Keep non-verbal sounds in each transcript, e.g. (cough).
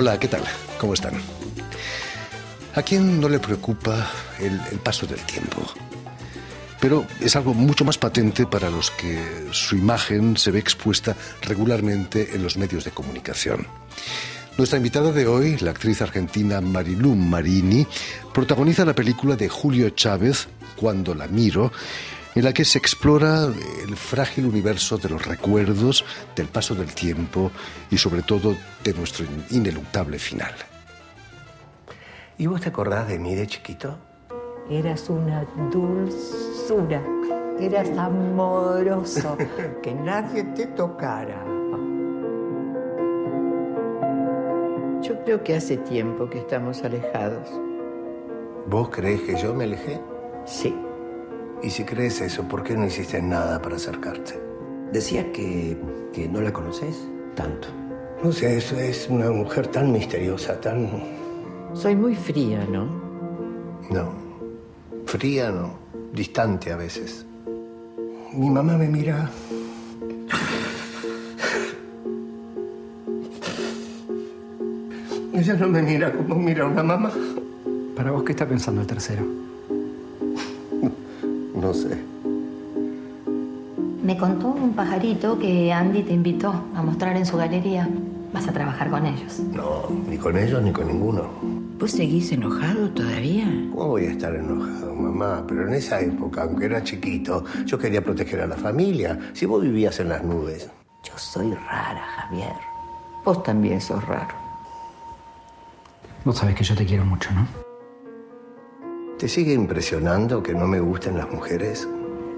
Hola, ¿qué tal? ¿Cómo están? ¿A quién no le preocupa el, el, paso del tiempo? Pero es algo mucho más patente para los que su imagen se ve expuesta regularmente en los medios de comunicación. Nuestra invitada de hoy, la actriz argentina Marilú Marini, protagoniza la película de Julio Chávez, Cuando la miro, en la que se explora el frágil universo de los recuerdos, del paso del tiempo y sobre todo de nuestro ineluctable final. ¿Y vos te acordás de mí de chiquito? Eras una dulzura, eras amoroso, (laughs) que nadie te tocara. Yo creo que hace tiempo que estamos alejados. ¿Vos crees que yo me alejé? Sí. Y si crees eso, ¿por qué no hiciste nada para acercarte? Decía que, que no la conoces tanto. No sé, eso es una mujer tan misteriosa, tan... Soy muy fría, ¿no? No, fría no, distante a veces. Mi mamá me mira... (laughs) Ella no me mira como mira una mamá. ¿Para vos qué está pensando el tercero? No sé. Me contó un pajarito que Andy te invitó a mostrar en su galería. Vas a trabajar con ellos. No, ni con ellos ni con ninguno. ¿Vos seguís enojado todavía? ¿Cómo voy a estar enojado, mamá? Pero en esa época, aunque era chiquito, yo quería proteger a la familia. Si vos vivías en las nubes. Yo soy rara, Javier. Vos también sos raro. Vos sabés que yo te quiero mucho, ¿no? ¿Te sigue impresionando que no me gusten las mujeres?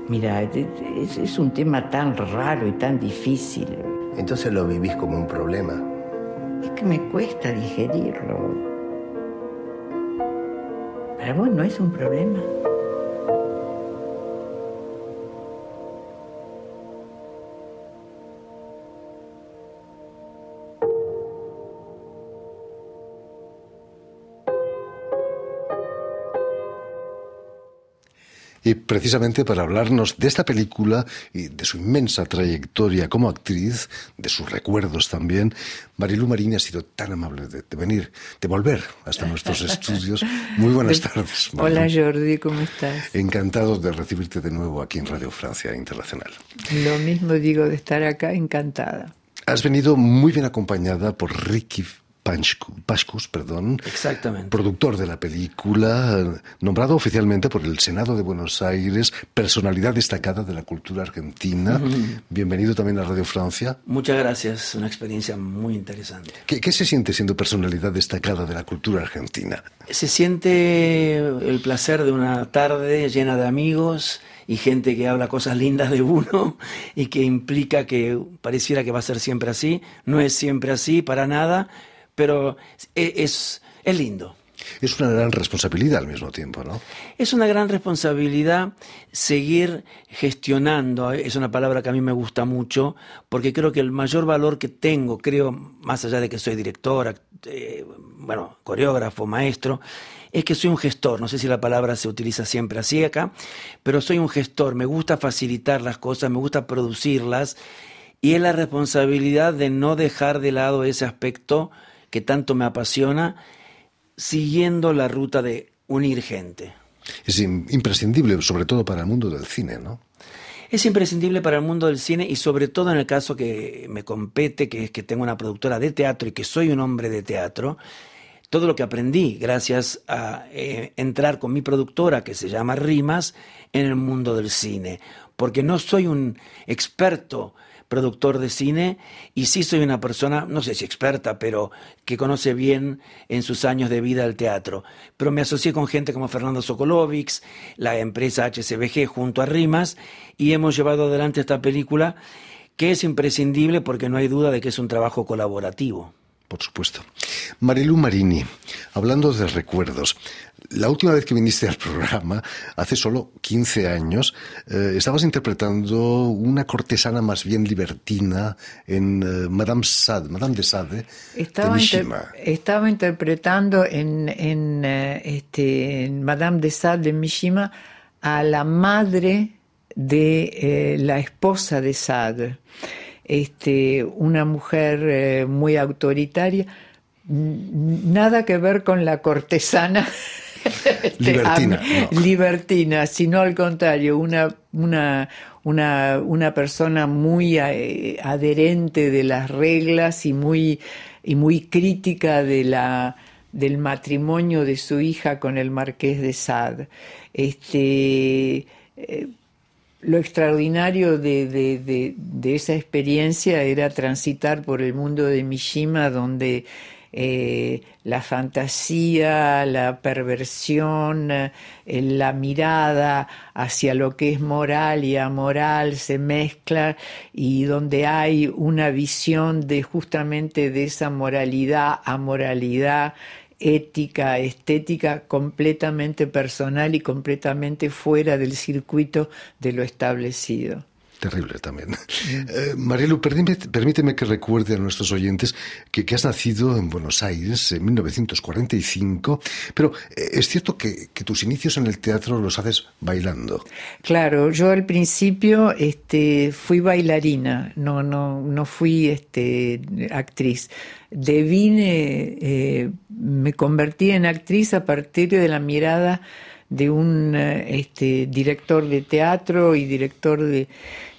Mira, es, es un tema tan raro y tan difícil. Entonces lo vivís como un problema. Es que me cuesta digerirlo. Para vos no es un problema. Y precisamente para hablarnos de esta película y de su inmensa trayectoria como actriz, de sus recuerdos también, Marilu Marini ha sido tan amable de, de venir, de volver hasta nuestros (laughs) estudios. Muy buenas tardes. Marilu. Hola Jordi, ¿cómo estás? Encantado de recibirte de nuevo aquí en Radio Francia Internacional. Lo mismo digo de estar acá, encantada. Has venido muy bien acompañada por Ricky Pascus, perdón, Exactamente. productor de la película, nombrado oficialmente por el Senado de Buenos Aires, personalidad destacada de la cultura argentina. Uh -huh. Bienvenido también a Radio Francia. Muchas gracias, una experiencia muy interesante. ¿Qué, ¿Qué, se siente siendo personalidad destacada de la cultura argentina? Se siente el placer de una tarde llena de amigos y gente que habla cosas lindas de uno (laughs) y que implica que pareciera que va a ser siempre así. No es siempre así, para nada pero es, es lindo. Es una gran responsabilidad al mismo tiempo, ¿no? Es una gran responsabilidad seguir gestionando, es una palabra que a mí me gusta mucho, porque creo que el mayor valor que tengo, creo, más allá de que soy director, eh, bueno, coreógrafo, maestro, es que soy un gestor, no sé si la palabra se utiliza siempre así acá, pero soy un gestor, me gusta facilitar las cosas, me gusta producirlas, y es la responsabilidad de no dejar de lado ese aspecto que tanto me apasiona, siguiendo la ruta de unir gente. Es imprescindible, sobre todo para el mundo del cine, ¿no? Es imprescindible para el mundo del cine y sobre todo en el caso que me compete, que es que tengo una productora de teatro y que soy un hombre de teatro, todo lo que aprendí gracias a eh, entrar con mi productora que se llama Rimas en el mundo del cine, porque no soy un experto productor de cine y sí soy una persona, no sé si experta, pero que conoce bien en sus años de vida el teatro. Pero me asocié con gente como Fernando Sokolovics, la empresa HCBG junto a Rimas y hemos llevado adelante esta película que es imprescindible porque no hay duda de que es un trabajo colaborativo. Por supuesto. Marilu Marini, hablando de recuerdos, la última vez que viniste al programa, hace solo 15 años, eh, estabas interpretando una cortesana más bien libertina en eh, Madame Sade, Madame de Sade. Estaba, de inter estaba interpretando en, en, eh, este, en Madame de Sade de Mishima a la madre de la esposa de Sade. Este, una mujer muy autoritaria, nada que ver con la cortesana (laughs) este, libertina, no. libertina, sino al contrario, una, una, una, una persona muy eh, adherente de las reglas y muy, y muy crítica de la, del matrimonio de su hija con el marqués de Sade. Este, eh, lo extraordinario de, de, de, esa experiencia era transitar por el mundo de Mishima, donde eh, la fantasía, la perversión, eh, la mirada hacia lo que es moral y amoral se mezcla y donde hay una visión de justamente de esa moralidad, amoralidad, ética, estética completamente personal y completamente fuera del circuito de lo establecido. Terrible también. (laughs) Eh, Marielu, permíteme, que recuerde a nuestros oyentes que, que, has nacido en Buenos Aires en 1945, pero eh, es cierto que, que, tus inicios en el teatro los haces bailando. Claro, yo al principio este, fui bailarina, no, no, no fui este, actriz. Devine, eh, me convertí en actriz a partir de la mirada de un este, director de teatro y director de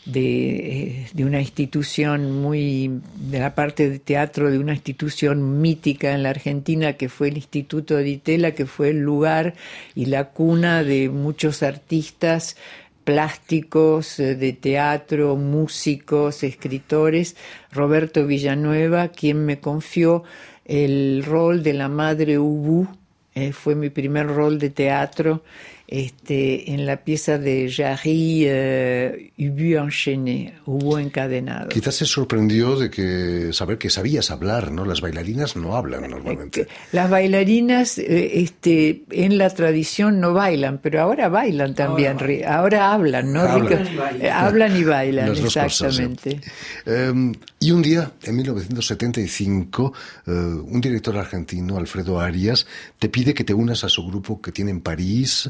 de, de, una institución muy, de la parte de teatro, de una institución mítica en la Argentina que fue el Instituto de Itela, que fue el lugar y la cuna de muchos artistas plásticos, eh, de teatro, músicos, escritores, Roberto Villanueva, quien me confió el rol de la madre Ubu, eh, fue mi primer rol de teatro este, en la pieza de Jarry uh, Ubu enchaîné, Hubo encadenado. Quizás se sorprendió de que saber que sabías hablar, ¿no? Las bailarinas no hablan normalmente. Las bailarinas eh, este, en la tradición no bailan, pero ahora bailan también, ahora, ahora hablan, ¿no? Hablan, y bailan. hablan y bailan, exactamente. Cosas, ¿eh? um, y un día, en 1975, uh, un director argentino, Alfredo Arias, te pide que te unas a su grupo que tiene en París, eh,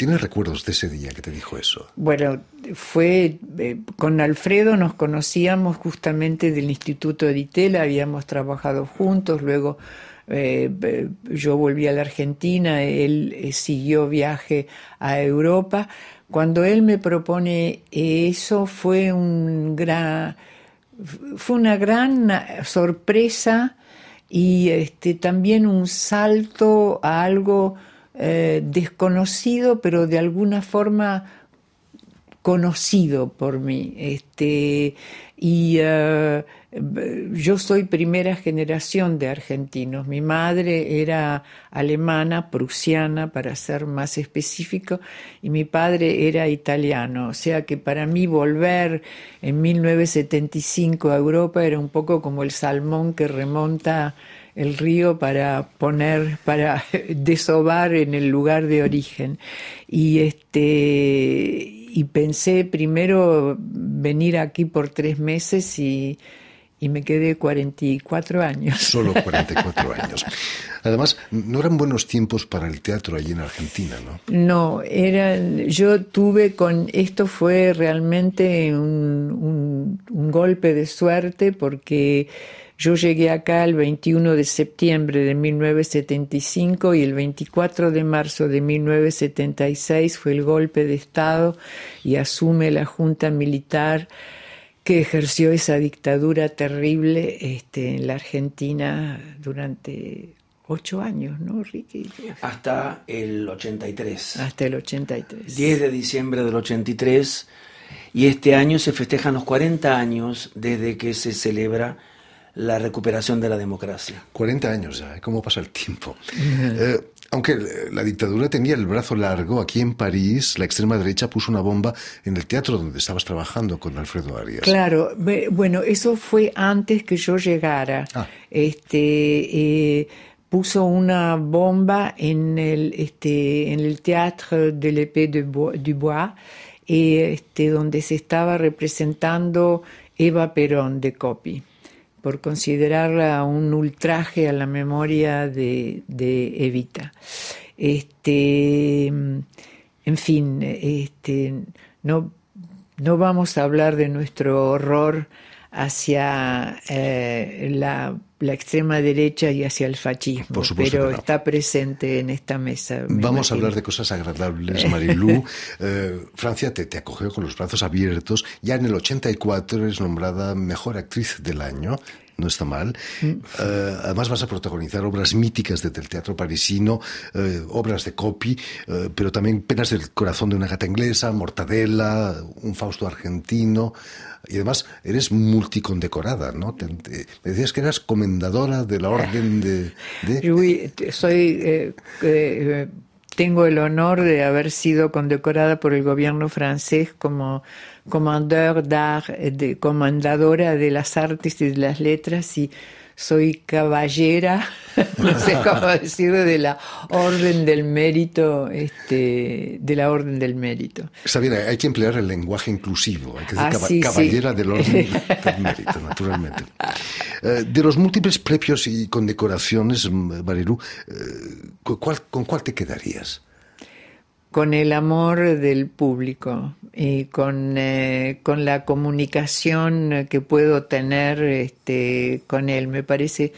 ¿Tienes recuerdos de ese día que te dijo eso? Bueno, fue eh, con Alfredo nos conocíamos justamente del Instituto de habíamos trabajado juntos, luego eh, yo volví a la Argentina, él siguió viaje a Europa. Cuando él me propone eso fue un gran fue una gran sorpresa y este también un salto a algo eh, desconocido, pero de alguna forma conocido por mí. Este, y uh, yo soy primera generación de argentinos. Mi madre era alemana, prusiana, para ser más específico, y mi padre era italiano. O sea que para mí volver en 1975 a Europa era un poco como el salmón que remonta el río para poner, para (laughs) desovar en el lugar de origen. Y este y pensé primero venir aquí por tres meses y, y me quedé 44 años. Solo (laughs) 44 años. Además, no eran buenos tiempos para el teatro allí en Argentina, ¿no? No, eran, yo tuve con, esto fue realmente un, un, un golpe de suerte porque yo llegué acá el 21 de septiembre de 1975 y el 24 de marzo de 1976 fue el golpe de Estado y asume la Junta Militar que ejerció esa dictadura terrible este, en la Argentina durante ocho años, ¿no, Ricky? Hasta el 83. Hasta el 83. 10 de diciembre del 83 y este año se festejan los 40 años desde que se celebra la recuperación de la democracia. 40 años ya, ¿eh? ¿cómo pasa el tiempo? (laughs) eh, aunque la dictadura tenía el brazo largo, aquí en París la extrema derecha puso una bomba en el teatro donde estabas trabajando con Alfredo Arias. Claro, bueno, eso fue antes que yo llegara. Ah. Este, eh, puso una bomba en el, este, en el Théâtre de l'Épée du Bois, eh, este, donde se estaba representando Eva Perón de Copy por considerarla un ultraje a la memoria de, de Evita. Este, en fin, este, no, no vamos a hablar de nuestro horror hacia eh, la, extrema derecha y hacia el fascismo, pero está presente en esta mesa. Vamos a hablar de cosas agradables, Marilú. (laughs) Eh, Francia te, te, acogió con los brazos abiertos. Ya en el 84 eres nombrada mejor actriz del año no está mal. Mm. Eh, además vas a protagonizar obras míticas del teatro parisino, eh, obras de copy, eh, pero también Penas del corazón de una gata inglesa, Mortadela, un Fausto argentino. Y además eres multicondecorada, ¿no? me decías que eras comendadora de la orden de... de... soy tengo el honor de haber sido condecorada por el gobierno francés como de, comandadora de las artes y de las letras y soy caballera, (laughs) no sé cómo decirlo, de la orden del mérito, este, de la orden del mérito. Está bien, hay que emplear el lenguaje inclusivo, hay que decir ah, caballera del orden del (laughs) mérito, naturalmente. Eh, de los múltiples premios y condecoraciones, Marilu, eh, ¿con cuál te quedarías? Con el amor del público y con, eh, con la comunicación que puedo tener este, con él. Me parece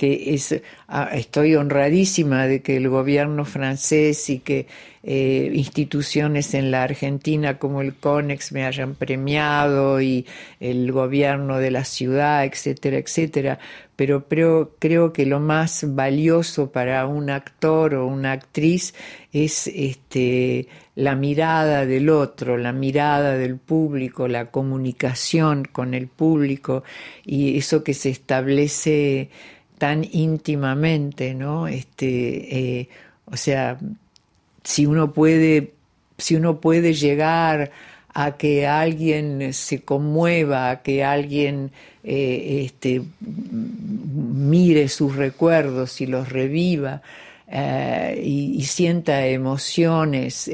que es, ah, estoy honradísima de que el gobierno francés y que eh, instituciones en la Argentina como el CONEX me hayan premiado y el gobierno de la ciudad, etcétera, etcétera. Pero creo, creo que lo más valioso para un actor o una actriz es este, la mirada del otro, la mirada del público, la comunicación con el público y eso que se establece tan íntimamente, ¿no? Este, eh, o sea, si uno puede, si uno puede llegar a que alguien se conmueva, a que alguien eh, este, mire sus recuerdos y los reviva eh, y, sienta emociones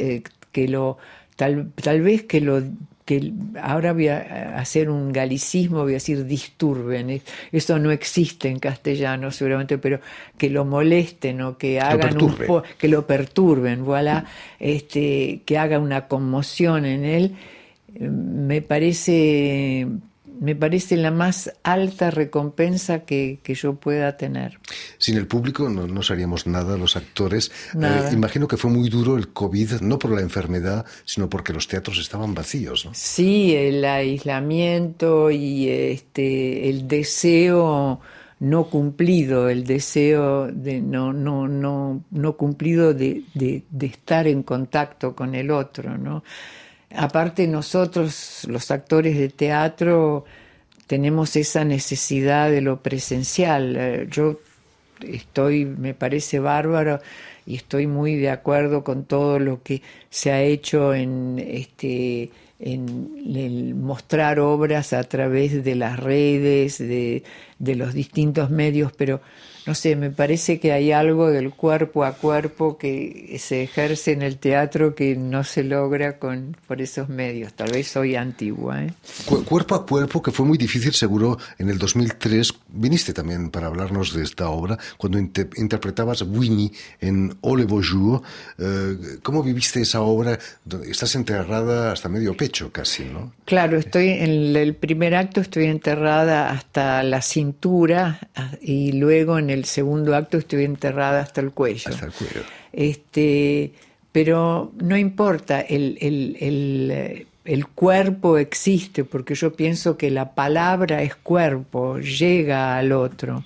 que lo tal, tal vez que lo que ahora voy a hacer un galicismo, voy a decir disturben, eso no existe en castellano seguramente, pero que lo molesten o que hagan un que lo perturben, voilà, este, que haga una conmoción en él, me parece me parece la más alta recompensa que, yo pueda tener. Sin el público no, no haríamos nada los actores. Eh, imagino que fue muy duro el COVID, no por la enfermedad, sino porque los teatros estaban vacíos. ¿no? Sí, el aislamiento y este, el deseo no cumplido, el deseo de no, no, no, no cumplido de, de, de estar en contacto con el otro, ¿no? Aparte nosotros, los actores de teatro, tenemos esa necesidad de lo presencial. Eh, yo estoy, me parece bárbaro y estoy muy de acuerdo con todo lo que se ha hecho en este en mostrar obras a través de las redes, de, de los distintos medios, pero no sé, me parece que hay algo del cuerpo a cuerpo que se ejerce en el teatro que no se logra con por esos medios. Tal vez soy antigua. ¿eh? Cuerpo a cuerpo, que fue muy difícil, seguro, en el 2003. Viniste también para hablarnos de esta obra, cuando interpretabas Winnie en Ole Bonjour. Eh, ¿Cómo viviste esa obra? Estás enterrada hasta medio pecho casi, ¿no? Claro, estoy en el primer acto estoy enterrada hasta la cintura ah, y luego en el el segundo acto estoy enterrada hasta el cuello. Hasta el cuello. Este, pero no importa, el, el, cuerpo existe porque yo pienso que la palabra es cuerpo, llega al otro.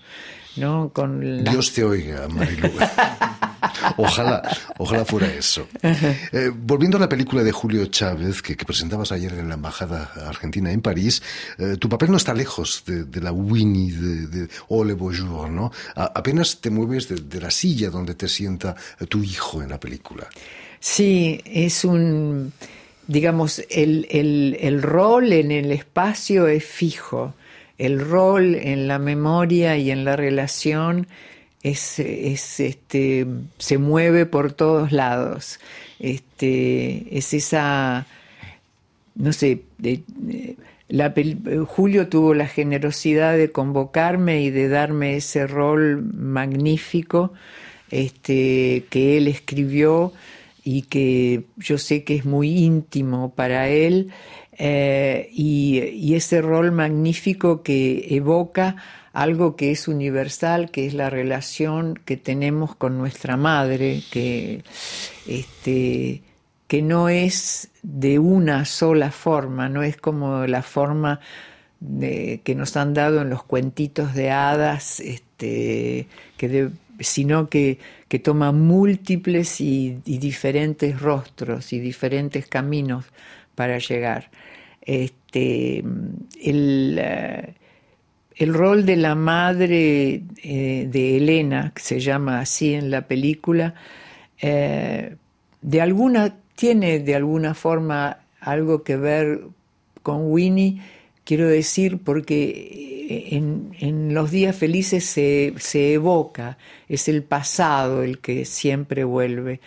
¿No? Con Dios te oiga, Marilu. (laughs) Ojalá, ojalá fuera eso. Eh, volviendo a la película de Julio Chávez que, presentabas ayer en la Embajada Argentina en París, eh, tu papel no está lejos de, la Winnie de, de Ole Bonjour, ¿no? apenas te mueves de, la silla donde te sienta tu hijo en la película. Sí, es un, digamos, el, el, el rol en el espacio es fijo, el rol en la memoria y en la relación es, es, este, se mueve por todos lados. Este, es esa, no sé, Julio tuvo la generosidad de convocarme y de darme ese rol magnífico este, que él escribió y que yo sé que es muy íntimo para él eh, y, ese rol magnífico que evoca algo que es universal, que es la relación que tenemos con nuestra madre, que, este, que no es de una sola forma, no es como la forma que nos han dado en los cuentitos de hadas, este, sino que, que, toma múltiples y, diferentes rostros y diferentes caminos para llegar. Este, el, eh, el rol de la madre eh, de Elena, que se llama así en la película, eh, de alguna, tiene de alguna forma algo que ver con Winnie, quiero decir, porque en, los días felices se, evoca, es el pasado el que siempre vuelve.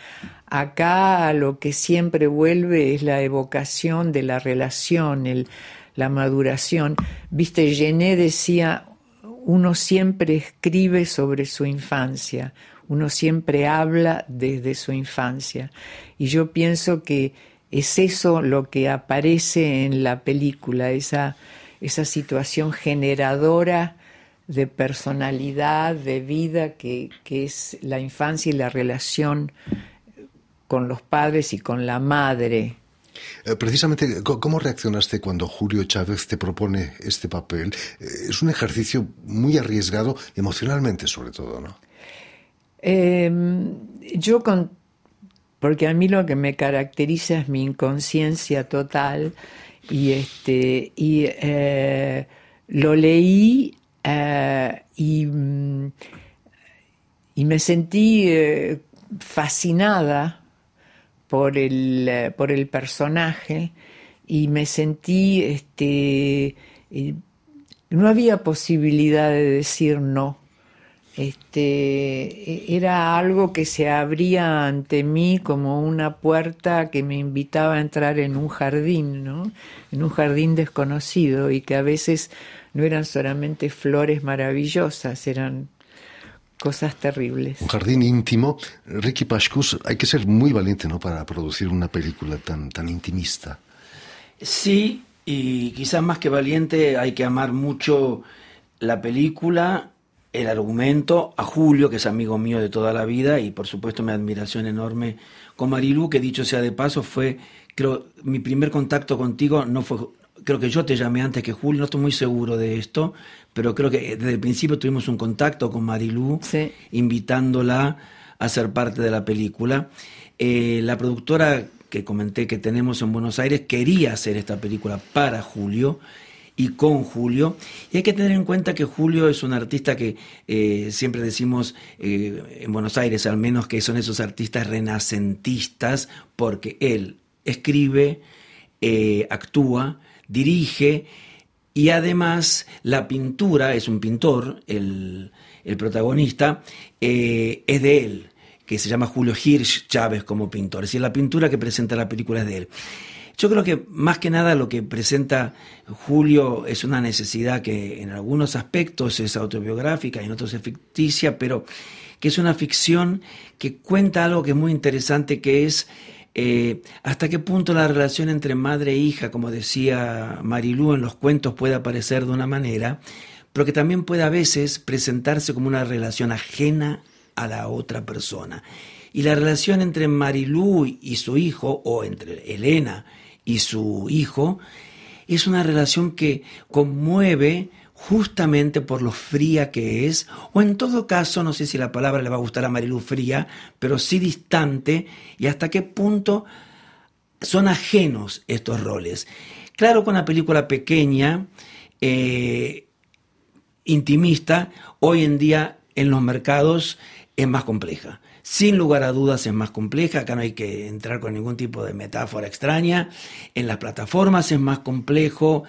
Acá lo que siempre vuelve es la evocación de la relación, el, la maduración. Viste, Gené decía, uno siempre escribe sobre su infancia, uno siempre habla desde su infancia. Y yo pienso que es eso lo que aparece en la película, esa, esa situación generadora de personalidad, de vida, que, que es la infancia y la relación con los padres y con la madre, eh, precisamente, ¿cómo reaccionaste cuando Julio Chávez te propone este papel? Eh, es un ejercicio muy arriesgado emocionalmente, sobre todo, ¿no? Em, yo con, porque a mí lo que me caracteriza es mi inconsciencia total y este y eh, lo leí y, mm, y me sentí fascinada por el, eh, por el personaje y me sentí, este, eh, no había posibilidad de decir no. Este, e, era algo que se abría ante mí como una puerta que me invitaba a entrar en un jardín, ¿no? en un jardín desconocido y que a veces no eran solamente flores maravillosas, eran cosas terribles. Un jardín íntimo. Ricky Pascus, hay que ser muy valiente ¿no? para producir una película tan, tan intimista. Sí, y quizás más que valiente hay que amar mucho la película, el argumento, a Julio, que es amigo mío de toda la vida, y por supuesto mi admiración enorme con Marilu, que dicho sea de paso, fue, creo, mi primer contacto contigo no fue creo que yo te llamé antes que Julio, no estoy muy seguro de esto, pero creo que desde el principio tuvimos un contacto con Marilú, invitándola a ser parte de la película. Eh, la productora que comenté que tenemos en Buenos Aires quería hacer esta película para Julio y con Julio. Y hay que tener en cuenta que Julio es un artista que eh, siempre decimos eh, en Buenos Aires al menos que son esos artistas renacentistas porque él escribe, actúa, dirige y además la pintura, es un pintor, el, protagonista, eh, es de él, que se llama Julio Hirsch Chávez como pintor. Es decir, la pintura que presenta la película es de él. Yo creo que más que nada lo que presenta Julio es una necesidad que en algunos aspectos es autobiográfica y en otros es ficticia, pero que es una ficción que cuenta algo que es muy interesante, que es eh, hasta qué punto la relación entre madre e hija, como decía Marilú en los cuentos, puede aparecer de una manera, pero que también puede a veces presentarse como una relación ajena a la otra persona. Y la relación entre Marilú y su hijo, o entre Elena y su hijo, es una relación que conmueve justamente por lo fría que es, o en todo caso, no sé si la palabra le va a gustar a Marilu fría, pero sí distante, y hasta qué punto son ajenos estos roles. Claro, con una película pequeña, eh, intimista, hoy en día en los mercados es más compleja. Sin lugar a dudas es más compleja, acá no hay que entrar con ningún tipo de metáfora extraña. En las plataformas es más complejo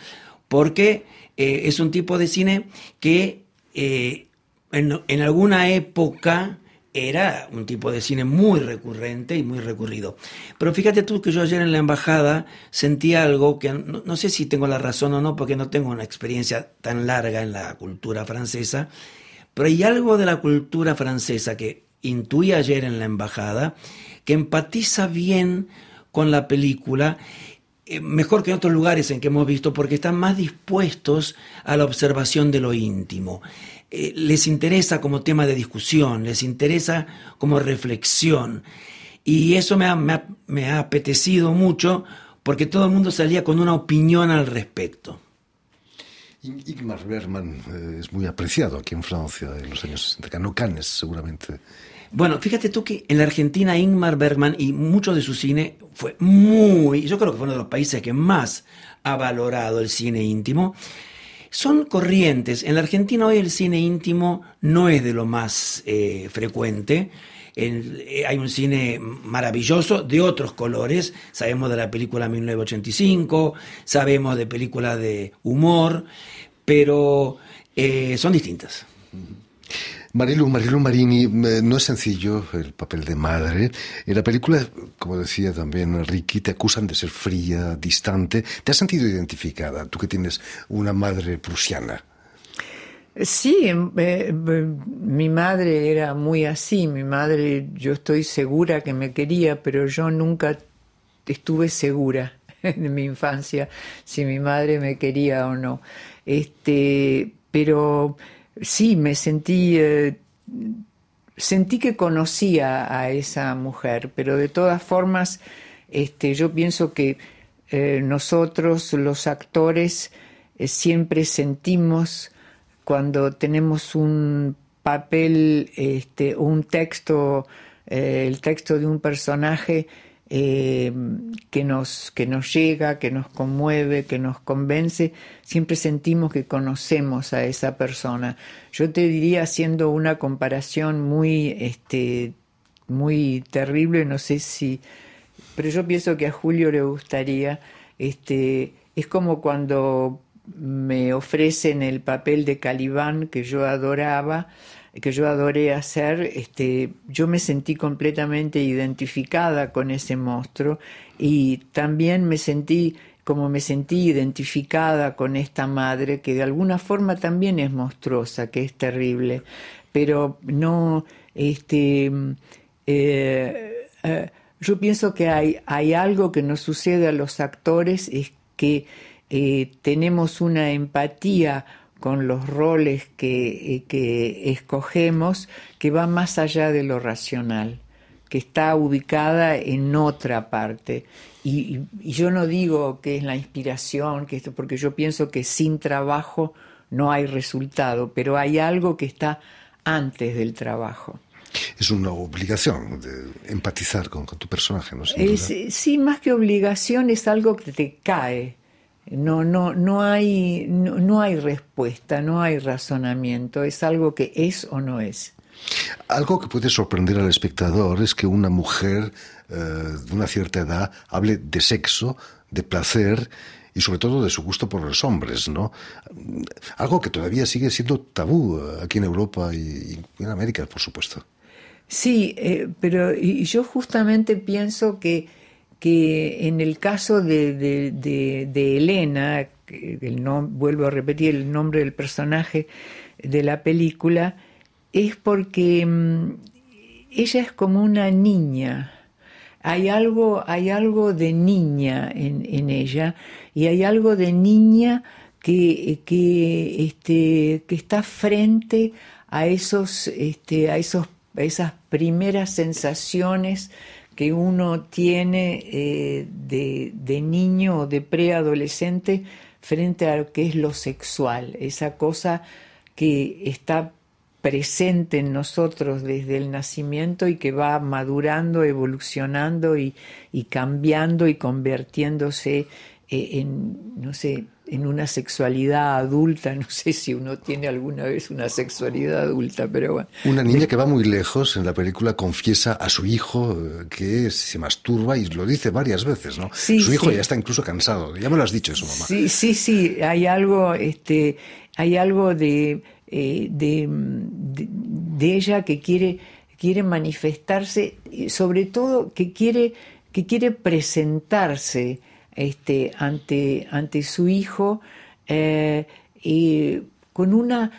porque eh, es un tipo de cine que eh, en, alguna época era un tipo de cine muy recurrente y muy recurrido. Pero fíjate tú que yo ayer en la embajada sentí algo que no, sé si tengo la razón o no, porque no tengo una experiencia tan larga en la cultura francesa, pero hay algo de la cultura francesa que intuí ayer en la embajada que empatiza bien con la película eh, mejor que en otros lugares en que hemos visto porque están más dispuestos a la observación de lo íntimo. Eh, les interesa como tema de discusión, les interesa como reflexión. Y eso me ha, apetecido mucho porque todo el mundo salía con una opinión al respecto. Ingmar Bergman eh, es muy apreciado aquí en Francia en los años 60, ganó Cannes seguramente. Bueno, fíjate tú que en la Argentina Ingmar Bergman y mucho de su cine fue muy, yo creo que fue uno de los países que más ha valorado el cine íntimo. Son corrientes. En la Argentina hoy el cine íntimo no es de lo más eh, frecuente. Eh, hay un cine maravilloso de otros colores. Sabemos de la película 1985, sabemos de películas de humor, pero eh, son distintas. Marilu, Marilu Marini, no es sencillo el papel de madre. En la película, como decía también Ricky, te acusan de ser fría, distante. ¿Te has sentido identificada, tú que tienes una madre prusiana? Sí, em, eh, mi madre era muy así. Mi madre, yo estoy segura que me quería, pero yo nunca estuve segura (laughs) en mi infancia si mi madre me quería o no. Este, pero sí, me sentí, eh, sentí que conocía a esa mujer, pero de todas formas, este, yo pienso que eh, nosotros, los actores, eh, siempre sentimos cuando tenemos un papel, este, un texto, el texto de un personaje, eh, que, nos, que nos llega, que nos conmueve, que nos convence, siempre sentimos que conocemos a esa persona. Yo te diría, haciendo una comparación muy, este, muy terrible, no sé si, pero yo pienso que a Julio le gustaría, este, es como cuando me ofrecen el papel de Calibán que yo adoraba, que yo adoré hacer, este, yo me sentí completamente identificada con ese monstruo y también me sentí como me sentí identificada con esta madre que de alguna forma también es monstruosa, que es terrible, pero no, este, eh, eh, yo pienso que hay, algo que nos sucede a los actores, es que eh, tenemos una empatía con los roles que, eh, que, escogemos que va más allá de lo racional, que está ubicada en otra parte. Y, yo no digo que es la inspiración, que esto, porque yo pienso que sin trabajo no hay resultado, pero hay algo que está antes del trabajo. Es una obligación de empatizar con, tu personaje, ¿no? sí, más que obligación es algo que te cae no, no, no, hay, no, hay respuesta, no hay razonamiento, es algo que es o no es. Algo que puede sorprender al espectador es que una mujer eh, de una cierta edad hable de sexo, de placer y sobre todo de su gusto por los hombres, ¿no? Algo que todavía sigue siendo tabú aquí en Europa y, en América, por supuesto. Sí, eh, pero y yo justamente pienso que que en el caso de, Elena, el vuelvo a repetir el nombre del personaje de la película, es porque mm, ella es como una niña. Hay algo, hay algo de niña en, ella y hay algo de niña que, que, este, que está frente a, esos, este, a, esos, a esas primeras sensaciones que uno tiene eh, de, niño o de preadolescente frente a lo que es lo sexual, esa cosa que está presente en nosotros desde el nacimiento y que va madurando, evolucionando y, y cambiando y convirtiéndose eh, en, no sé, en una sexualidad adulta, no sé si uno tiene alguna vez una sexualidad adulta, pero bueno. Una niña que va muy lejos en la película confiesa a su hijo eh, que se masturba y lo dice varias veces, ¿no? su hijo ya está incluso cansado, ya me lo has dicho eso, mamá. Sí, sí, sí, hay algo, este, hay algo de, eh, de, de, ella que quiere, quiere manifestarse, sobre todo que quiere, que quiere presentarse este, ante, ante su hijo eh, y con una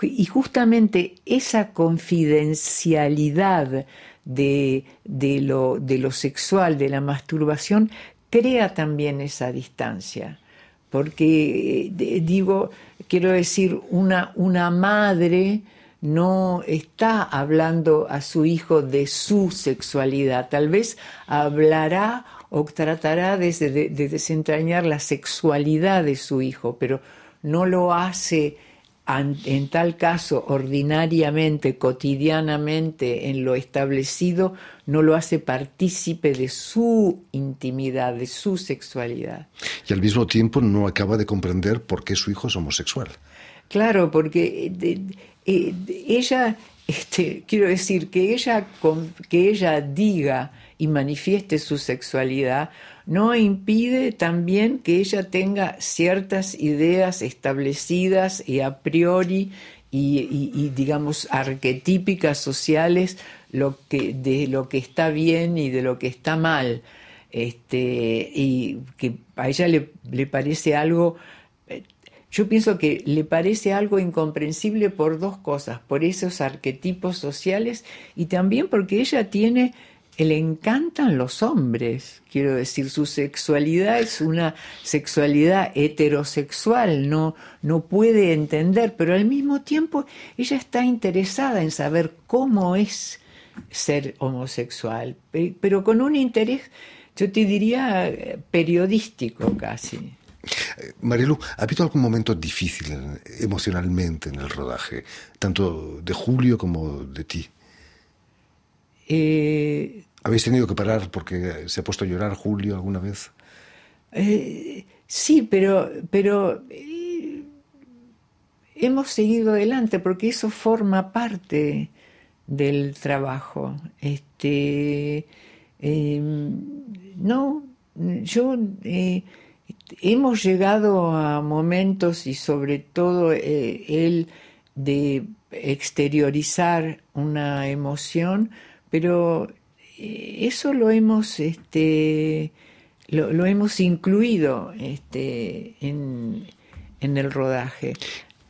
y justamente esa confidencialidad de, de, lo, de lo sexual, de la masturbación, crea también esa distancia. Porque, eh, digo, quiero decir, una, una madre no está hablando a su hijo de su sexualidad, tal vez hablará o tratará de, de, desentrañar la sexualidad de su hijo, pero no lo hace en tal caso ordinariamente, cotidianamente, en lo establecido, no lo hace partícipe de su intimidad, de su sexualidad. Y al mismo tiempo no acaba de comprender por qué su hijo es homosexual. Claro, porque eh, ella, este, quiero decir, que ella, que ella diga y manifieste su sexualidad, no impide también que ella tenga ciertas ideas establecidas y a priori y, digamos arquetípicas sociales lo que, de lo que está bien y de lo que está mal. Este, y que a ella le, le parece algo eh, yo pienso que le parece algo incomprensible por dos cosas, por esos arquetipos sociales y también porque ella tiene le encantan los hombres, quiero decir, su sexualidad es una sexualidad heterosexual, no, no puede entender, pero al mismo tiempo ella está interesada en saber cómo es ser homosexual, pero con un interés, yo te diría, periodístico casi. Eh, Marilu, ¿ha habido algún momento difícil emocionalmente en el rodaje, tanto de Julio como de ti? Eh, ¿Habéis tenido que parar porque se ha puesto a llorar Julio alguna vez? Eh, sí, pero, pero eh, hemos seguido adelante porque eso forma parte del trabajo. Este, em, no, yo hemos llegado a momentos y sobre todo él de exteriorizar una emoción pero eh, eso lo hemos, este, lo, hemos incluido este, en, el rodaje.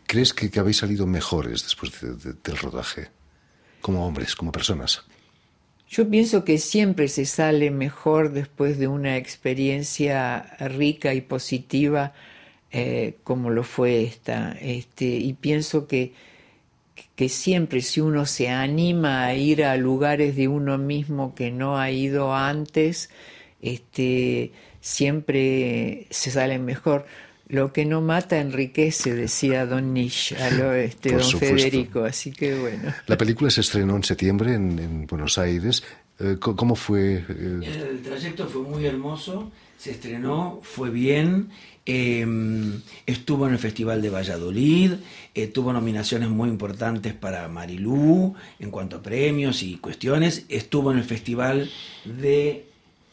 ¿Crees que, habéis salido mejores después del rodaje? Como hombres, como personas. Yo pienso que siempre se sale mejor después de una experiencia rica y positiva eh, como lo fue esta. Este, y pienso que que siempre si uno se anima a ir a lugares de uno mismo que no ha ido antes, este, siempre se sale mejor. Lo que no mata enriquece, decía don Nish, a lo, este, don Federico, así que bueno. La película se estrenó en septiembre en, Buenos Aires. Eh, ¿Cómo fue? Eh? El trayecto fue muy hermoso, se estrenó, fue bien. Em, estuvo en el Festival de Valladolid, eh, tuvo nominaciones muy importantes para Marilú en cuanto a premios y cuestiones. Estuvo en el Festival de,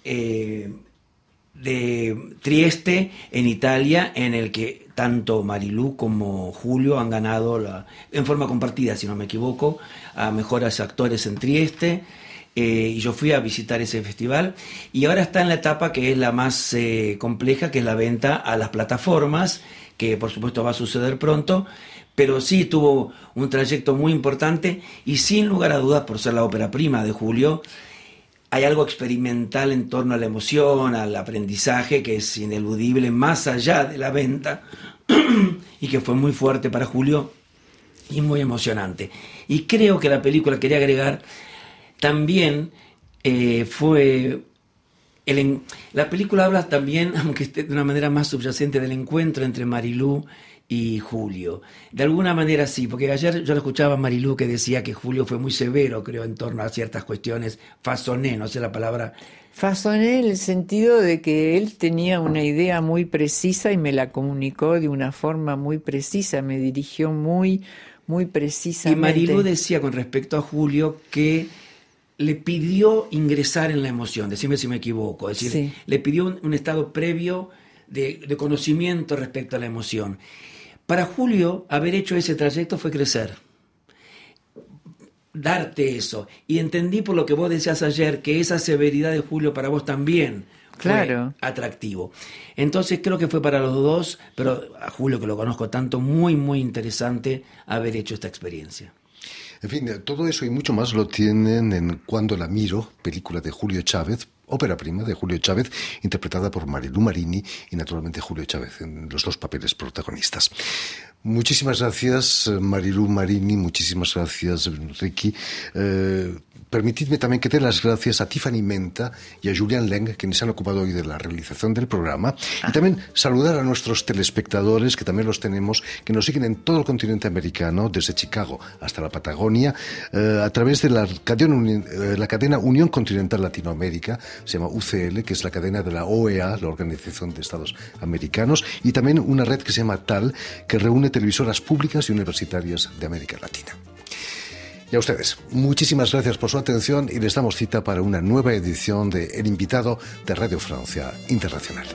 eh, de Trieste en Italia, en el que tanto Marilú como Julio han ganado la, en forma compartida, si no me equivoco, a mejores actores en Trieste. Eh, y yo fui a visitar ese festival y ahora está en la etapa que es la más eh, compleja, que es la venta a las plataformas, que por supuesto va a suceder pronto, pero sí tuvo un trayecto muy importante y sin lugar a dudas por ser la ópera prima de Julio, hay algo experimental en torno a la emoción, al aprendizaje que es ineludible más allá de la venta (clears throat) y que fue muy fuerte para Julio y muy emocionante. Y creo que la película quería agregar también eh, fue... la película habla también, (laughs) aunque esté de una manera más subyacente, del encuentro entre Marilú y Julio. De alguna manera sí, porque ayer yo lo escuchaba a Marilú que decía que Julio fue muy severo, creo, en torno a ciertas cuestiones. Fasoné, no sé la palabra. Fasoné en el sentido de que él tenía una idea muy precisa y me la comunicó de una forma muy precisa, me dirigió muy, muy precisamente. Y Marilú decía con respecto a Julio que le pidió ingresar en la emoción, decime si me equivoco, es decir, le pidió un, estado previo de, conocimiento respecto a la emoción. Para Julio, haber hecho ese trayecto fue crecer, darte eso. Y entendí por lo que vos decías ayer, que esa severidad de Julio para vos también fue atractivo. Entonces creo que fue para los dos, pero a Julio que lo conozco tanto, muy, muy interesante haber hecho esta experiencia. En fin, todo eso y mucho más lo tienen en Cuando la miro, película de Julio Chávez, ópera prima de Julio Chávez, interpretada por Marilu Marini y naturalmente Julio Chávez en los dos papeles protagonistas. Muchísimas gracias, Marilu Marini, muchísimas gracias, Ricky. Eh, permitidme también que dé las gracias a Tiffany Menta y a Julian Leng, quienes se han ocupado hoy de la realización del programa. Y también saludar a nuestros telespectadores, que también los tenemos, que nos siguen en todo el continente americano, desde Chicago hasta la Patagonia, eh, a través de la cadena, eh, la cadena Unión Continental Latinoamérica, se llama UCL, que es la cadena de la OEA, la Organización de Estados Americanos, y también una red que se llama TAL, que reúne televisoras públicas y universitarias de América Latina. Y a ustedes, muchísimas gracias por su atención y les damos cita para una nueva edición de El invitado de Radio Francia Internacional.